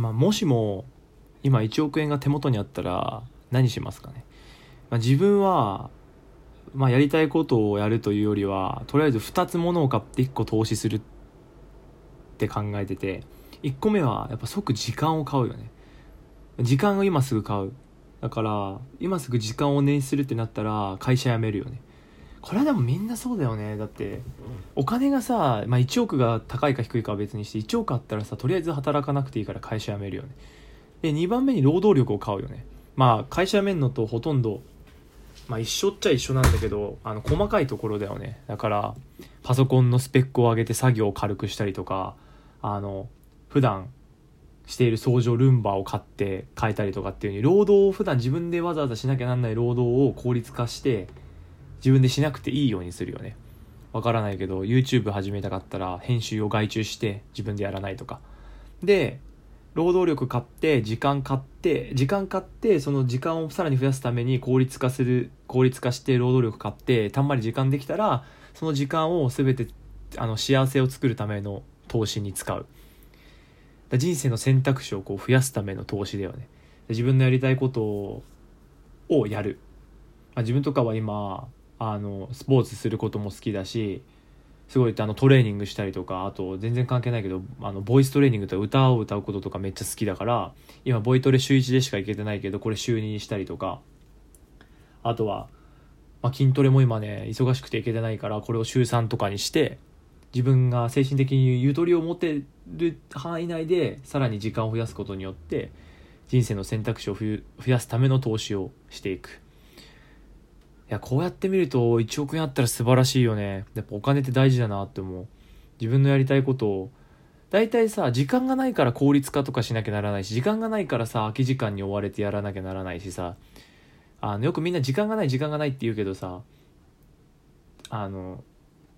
まあもしも今1億円が手元にあったら何しますかね、まあ、自分はまあやりたいことをやるというよりはとりあえず2つものを買って1個投資するって考えてて1個目はやっぱ即時間を買うよね。時間を今すぐ買う。だから今すぐ時間を捻出するってなったら会社辞めるよね。これはでもみんなそうだよね。だってお金がさ、まあ、1億が高いか低いかは別にして1億あったらさとりあえず働かなくていいから会社辞めるよね。で2番目に労働力を買うよね。まあ会社辞めるのとほとんどまあ一緒っちゃ一緒なんだけどあの細かいところだよね。だからパソコンのスペックを上げて作業を軽くしたりとかあの普段している掃除をルンバを買って変えたりとかっていう風に労働を普段自分でわざわざしなきゃなんない労働を効率化して自分でしなくていいようにするよね。わからないけど YouTube 始めたかったら編集を外注して自分でやらないとか。で労働力買って時間買って時間買ってその時間をさらに増やすために効率化する効率化して労働力買ってたんまり時間できたらその時間を全てあの幸せを作るための投資に使う。人生の選択肢をこう増やすための投資だよね。自分のやりたいことをやる、まあ、自分とかは今あのスポーツすることも好きだしすごいあのトレーニングしたりとかあと全然関係ないけどあのボイストレーニングとか歌を歌うこととかめっちゃ好きだから今ボイトレ週1でしか行けてないけどこれ週2にしたりとか。あとは、まあ、筋トレも今ね忙しくて行けてないからこれを週3とかにして自分が精神的にゆとりを持てる範囲内でさらに時間を増やすことによって人生の選択肢を増やすための投資をしていく。いやこうやって見ると1億円あったら素晴らしいよね。やっぱお金って大事だなって思う。自分のやりたいことを。大体さ時間がないから効率化とかしなきゃならないし時間がないからさ空き時間に追われてやらなきゃならないしさ。あのよくみんな時間がない時間がないって言うけどさあの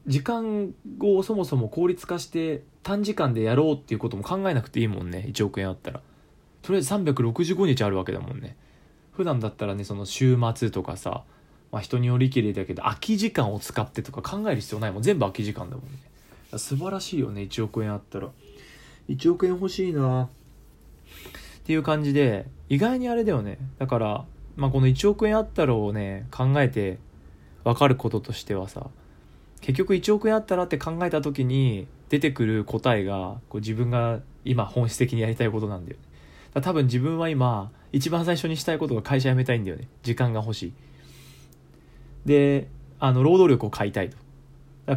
時間をそもそも効率化して短時間でやろうっていうことも考えなくていいもんね。1億円あったら。とりあえず365日あるわけだもんね。普段だったらねその週末とかさ、まあ、人によりきりだけど空き時間を使ってとか考える必要ないもん。全部空き時間だもんね。素晴らしいよね1億円あったら。1億円欲しいな。っていう感じで意外にあれだよね。だから、まあ、この1億円あったらをね考えて分かることとしてはさ結局1億円あったらって考えた時に出てくる答えがこう自分が今本質的にやりたいことなんだよね。多分自分は今一番最初にしたいことが会社辞めたいんだよね。時間が欲しい。であの労働力を買いたいと。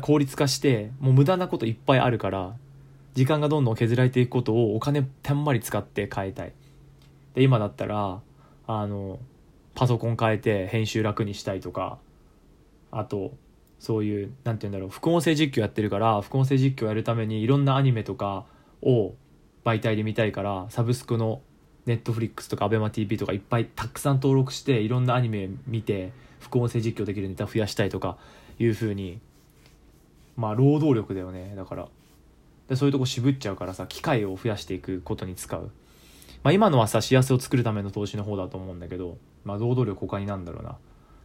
効率化してもう無駄なこといっぱいあるから時間がどんどん削られていくことをお金たんまり使って変えたい。で今だったらあのパソコン変えて編集楽にしたいとかあとそういう何て言うんだろう副音声実況やってるから副音声実況やるためにいろんなアニメとかを媒体で見たいからサブスクのネットフリックスとか ABEMATV とかいっぱいたくさん登録していろんなアニメ見て副音声実況できるネタ増やしたいとかいうふうにまあ労働力だよね。だから。でそういうとこ渋っちゃうからさ機会を増やしていくことに使う。まあ今のはさ幸せを作るための投資の方だと思うんだけどまあ労働力他になんだろうな。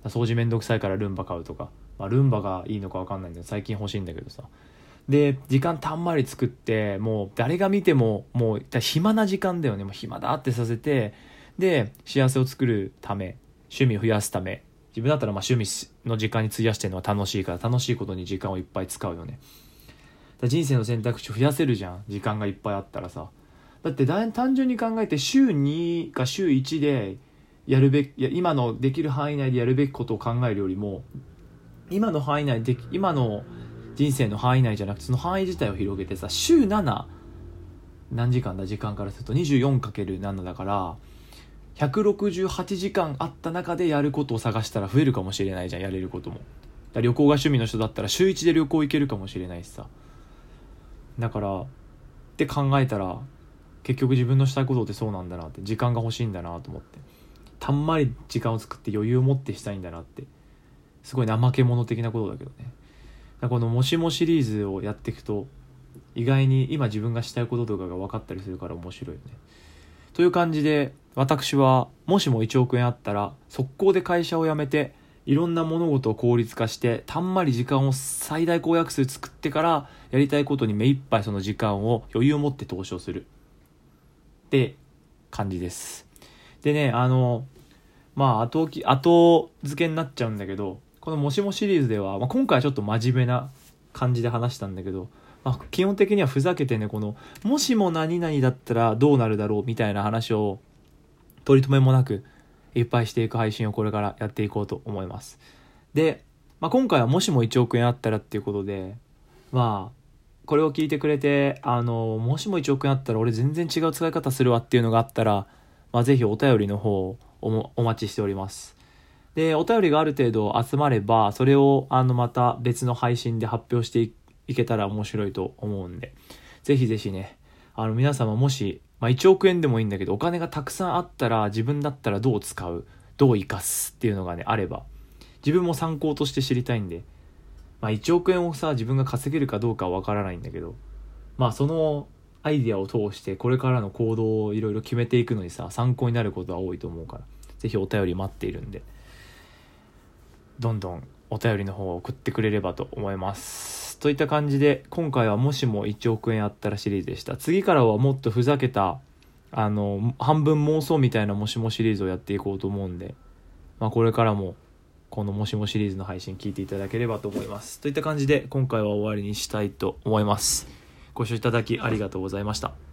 掃除めんどくさいからルンバ買うとか。まあ、ルンバがいいのか分かんないんだけど最近欲しいんだけどさ。で時間たんまり作ってもう誰が見てももう暇な時間だよね。もう暇だってさせてで幸せを作るため趣味を増やすため。自分だったらまあ趣味の時間に費やしてるのは楽しいから楽しいことに時間をいっぱい使うよね。人生の選択肢を増やせるじゃん。時間がいっぱいあったらさ。だって単純に考えて週2か週1でやるべきいや今のできる範囲内でやるべきことを考えるよりも今の範囲内で今の人生の範囲内じゃなくてその範囲自体を広げてさ週7何時間だ？時間からすると 24×7 だから168時間あった中でやることを探したら増えるかもしれないじゃんやれることも。旅行が趣味の人だったら週1で旅行行けるかもしれないしさ。だからって考えたら結局自分のしたいことってそうなんだなって時間が欲しいんだなと思って。たんまり時間を作って余裕を持ってしたいんだなって。すごい怠け者的なことだけどね。この「もしも」シリーズをやっていくと意外に今自分がしたいこととかが分かったりするから面白いよね。という感じで私はもしも1億円あったら速攻で会社を辞めていろんな物事を効率化してたんまり時間を最大公約数作ってからやりたいことに目いっぱいその時間を余裕を持って投資をする。って感じです。でねあのまあ後後付けになっちゃうんだけどこのもしもシリーズでは、まあ、今回はちょっと真面目な感じで話したんだけど、まあ、基本的にはふざけてねこのもしも何々だったらどうなるだろうみたいな話を取り留めもなくいっぱいしていく配信をこれからやっていこうと思います。で、まあ、今回はもしも1億円あったらっていうことでまあこれを聞いてくれてあのもしも1億円あったら俺全然違う使い方するわっていうのがあったら、まあ、ぜひお便りの方をお待ちしております。でお便りがある程度集まればそれをあのまた別の配信で発表していけたら面白いと思うんでぜひぜひねあの皆様もし、まあ、1億円でもいいんだけどお金がたくさんあったら自分だったらどう使うどう生かすっていうのがねあれば自分も参考として知りたいんで、まあ、1億円をさ自分が稼げるかどうかはわからないんだけどまあそのアイディアを通してこれからの行動をいろいろ決めていくのにさ参考になることは多いと思うから是非お便り待っているんでどんどんお便りの方を送ってくれればと思います。といった感じで今回はもしも1億円あったらシリーズでした。次からはもっとふざけたあの半分妄想みたいなもしもシリーズをやっていこうと思うんで、まあ、これからもこのもしもシリーズの配信聞いていただければと思います。といった感じで今回は終わりにしたいと思います。ご視聴いただきありがとうございました。